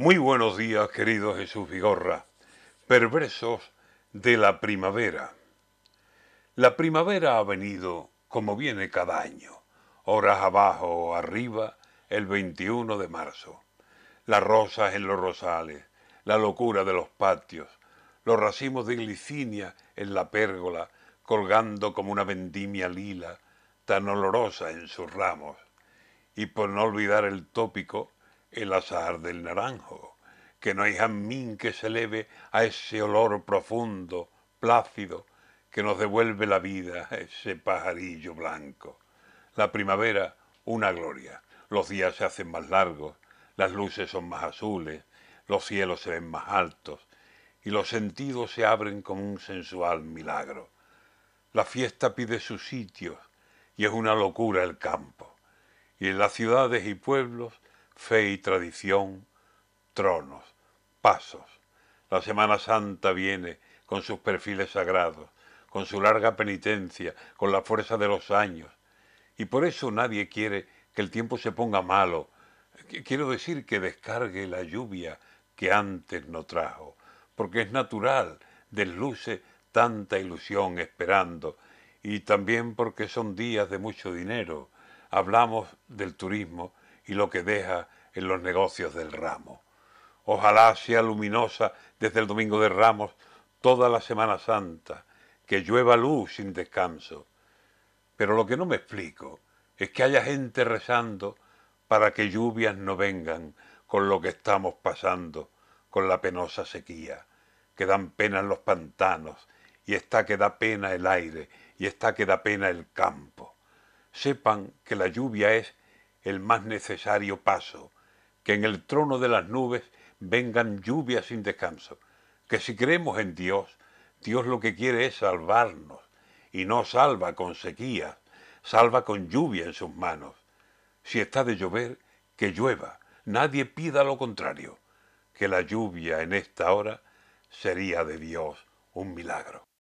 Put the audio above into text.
Muy buenos días, querido Jesús Vigorra, perversos de la primavera. La primavera ha venido como viene cada año, horas abajo o arriba, el 21 de marzo. Las rosas en los rosales, la locura de los patios, los racimos de glicinia en la pérgola, colgando como una vendimia lila, tan olorosa en sus ramos. Y por no olvidar el tópico, el azar del naranjo, que no hay jamín que se eleve a ese olor profundo, plácido, que nos devuelve la vida, ese pajarillo blanco. La primavera, una gloria. Los días se hacen más largos, las luces son más azules, los cielos se ven más altos y los sentidos se abren como un sensual milagro. La fiesta pide sus sitios y es una locura el campo. Y en las ciudades y pueblos fe y tradición, tronos, pasos. La Semana Santa viene con sus perfiles sagrados, con su larga penitencia, con la fuerza de los años. Y por eso nadie quiere que el tiempo se ponga malo. Quiero decir que descargue la lluvia que antes no trajo, porque es natural, desluce tanta ilusión esperando, y también porque son días de mucho dinero. Hablamos del turismo y lo que deja en los negocios del ramo. Ojalá sea luminosa desde el Domingo de Ramos toda la Semana Santa, que llueva luz sin descanso. Pero lo que no me explico es que haya gente rezando para que lluvias no vengan con lo que estamos pasando, con la penosa sequía, que dan pena en los pantanos, y está que da pena el aire, y está que da pena el campo. Sepan que la lluvia es el más necesario paso, que en el trono de las nubes vengan lluvias sin descanso, que si creemos en Dios, Dios lo que quiere es salvarnos, y no salva con sequía, salva con lluvia en sus manos. Si está de llover, que llueva, nadie pida lo contrario, que la lluvia en esta hora sería de Dios un milagro.